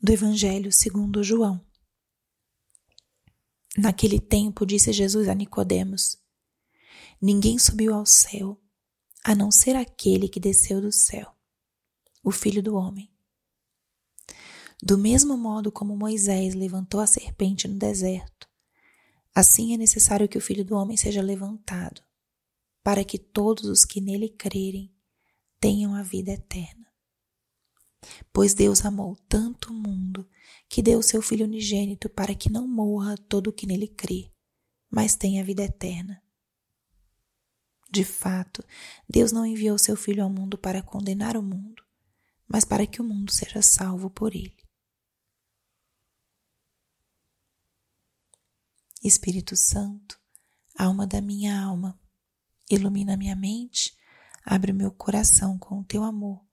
do Evangelho segundo João. Naquele tempo disse Jesus a Nicodemos: Ninguém subiu ao céu, a não ser aquele que desceu do céu, o Filho do homem. Do mesmo modo como Moisés levantou a serpente no deserto, assim é necessário que o Filho do homem seja levantado, para que todos os que nele crerem tenham a vida eterna. Pois Deus amou tanto o mundo que deu o seu Filho unigênito para que não morra todo o que nele crê, mas tenha vida eterna. De fato, Deus não enviou seu Filho ao mundo para condenar o mundo, mas para que o mundo seja salvo por ele. Espírito Santo, alma da minha alma, ilumina minha mente, abre meu coração com o teu amor,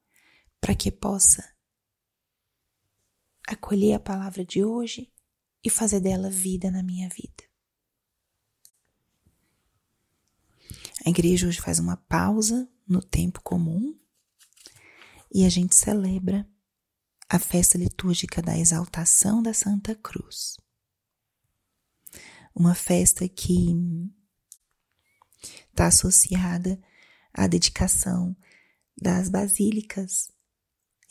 para que possa acolher a palavra de hoje e fazer dela vida na minha vida. A igreja hoje faz uma pausa no tempo comum e a gente celebra a festa litúrgica da exaltação da Santa Cruz. Uma festa que está associada à dedicação das basílicas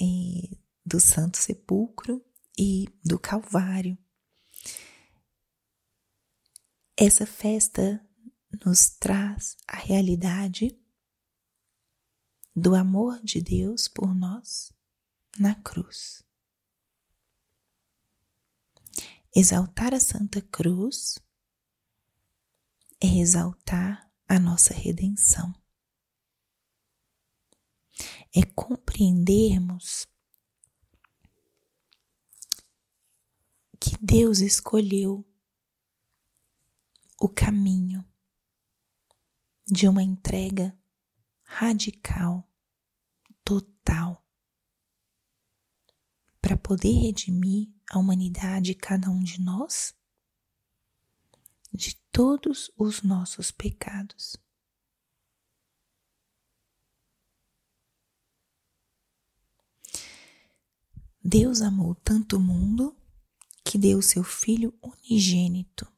eh, do Santo Sepulcro e do Calvário. Essa festa nos traz a realidade do amor de Deus por nós na cruz. Exaltar a Santa Cruz é exaltar a nossa redenção. É compreendermos que Deus escolheu o caminho de uma entrega radical, total, para poder redimir a humanidade, cada um de nós, de todos os nossos pecados. Deus amou tanto o mundo que deu seu Filho unigênito,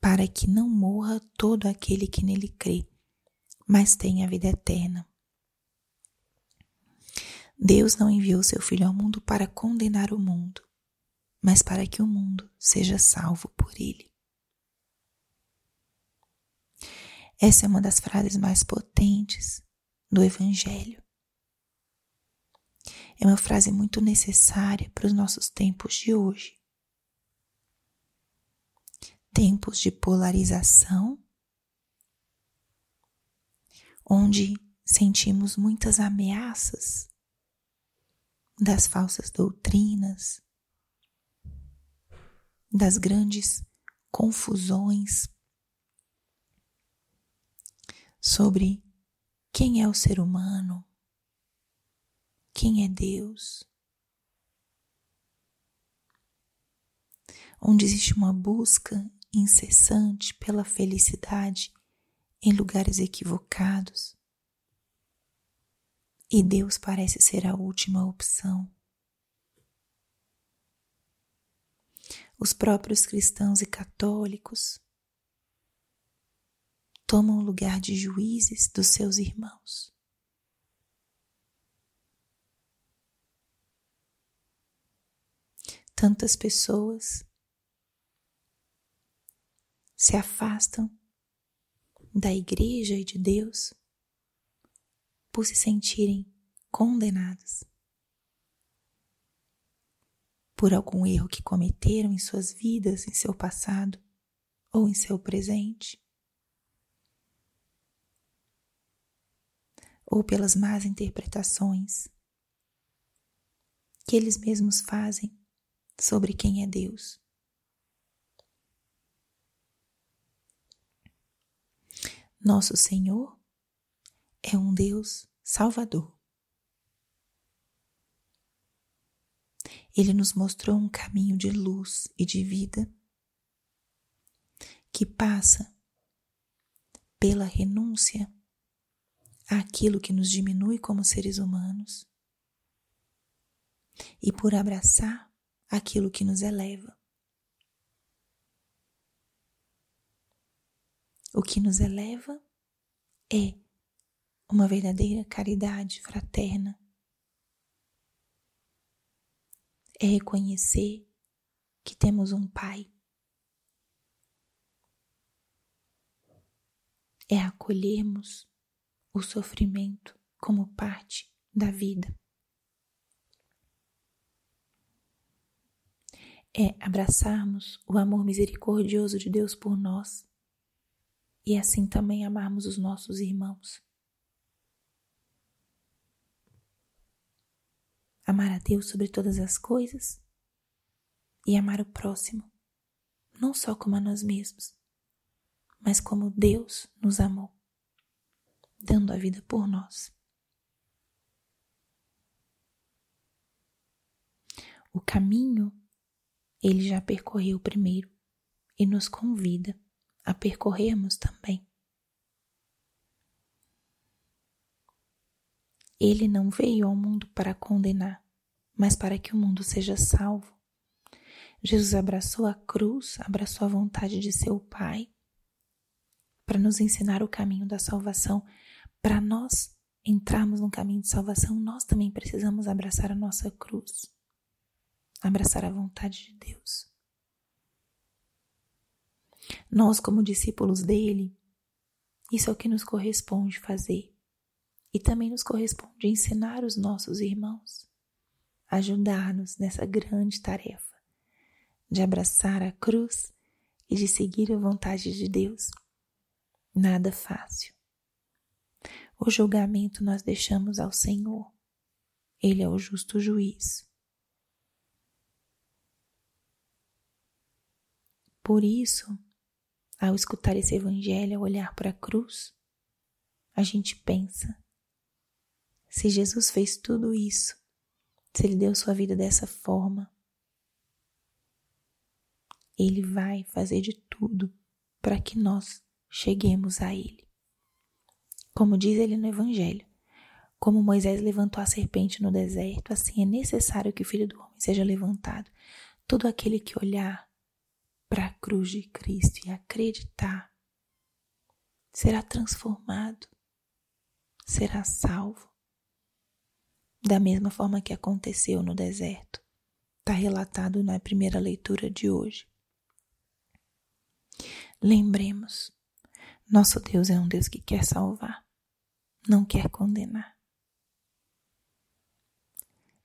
para que não morra todo aquele que nele crê, mas tenha a vida eterna. Deus não enviou seu Filho ao mundo para condenar o mundo, mas para que o mundo seja salvo por ele. Essa é uma das frases mais potentes do Evangelho. É uma frase muito necessária para os nossos tempos de hoje. Tempos de polarização, onde sentimos muitas ameaças das falsas doutrinas, das grandes confusões sobre quem é o ser humano, quem é Deus, onde existe uma busca incessante pela felicidade em lugares equivocados. E Deus parece ser a última opção. Os próprios cristãos e católicos tomam o lugar de juízes dos seus irmãos. Tantas pessoas se afastam da igreja e de Deus por se sentirem condenadas por algum erro que cometeram em suas vidas, em seu passado ou em seu presente, ou pelas más interpretações que eles mesmos fazem sobre quem é Deus. Nosso Senhor é um Deus Salvador. Ele nos mostrou um caminho de luz e de vida que passa pela renúncia àquilo que nos diminui como seres humanos e por abraçar aquilo que nos eleva. O que nos eleva é uma verdadeira caridade fraterna. É reconhecer que temos um Pai. É acolhermos o sofrimento como parte da vida. É abraçarmos o amor misericordioso de Deus por nós e assim também amarmos os nossos irmãos. Amar a Deus sobre todas as coisas e amar o próximo, não só como a nós mesmos, mas como Deus nos amou, dando a vida por nós. O caminho ele já percorreu primeiro e nos convida a percorrermos também. Ele não veio ao mundo para condenar, mas para que o mundo seja salvo. Jesus abraçou a cruz, abraçou a vontade de seu Pai, para nos ensinar o caminho da salvação. Para nós entrarmos no caminho de salvação, nós também precisamos abraçar a nossa cruz, abraçar a vontade de Deus. Nós, como discípulos dele, isso é o que nos corresponde fazer. E também nos corresponde ensinar os nossos irmãos, ajudar-nos nessa grande tarefa de abraçar a cruz e de seguir a vontade de Deus. Nada fácil. O julgamento nós deixamos ao Senhor. Ele é o justo juiz. Por isso, ao escutar esse evangelho, ao olhar para a cruz, a gente pensa: se Jesus fez tudo isso, se ele deu sua vida dessa forma, ele vai fazer de tudo para que nós cheguemos a ele. Como diz ele no evangelho, como Moisés levantou a serpente no deserto, assim é necessário que o filho do homem seja levantado. Todo aquele que olhar para a cruz de Cristo e acreditar, será transformado, será salvo. Da mesma forma que aconteceu no deserto, está relatado na primeira leitura de hoje. Lembremos, nosso Deus é um Deus que quer salvar, não quer condenar.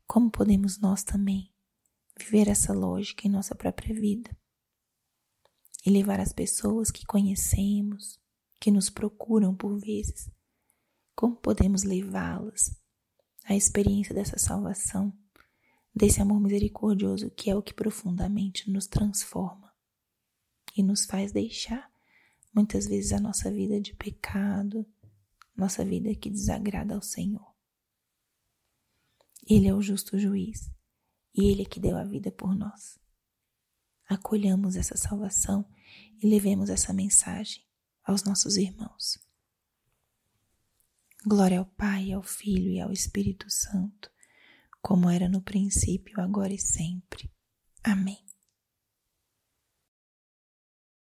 Como podemos nós também viver essa lógica em nossa própria vida? E levar as pessoas que conhecemos, que nos procuram por vezes, como podemos levá-las à experiência dessa salvação, desse amor misericordioso que é o que profundamente nos transforma e nos faz deixar muitas vezes a nossa vida de pecado, nossa vida que desagrada ao Senhor. Ele é o justo juiz e ele é que deu a vida por nós acolhamos essa salvação e levemos essa mensagem aos nossos irmãos. Glória ao Pai, ao Filho e ao Espírito Santo, como era no princípio, agora e sempre. Amém.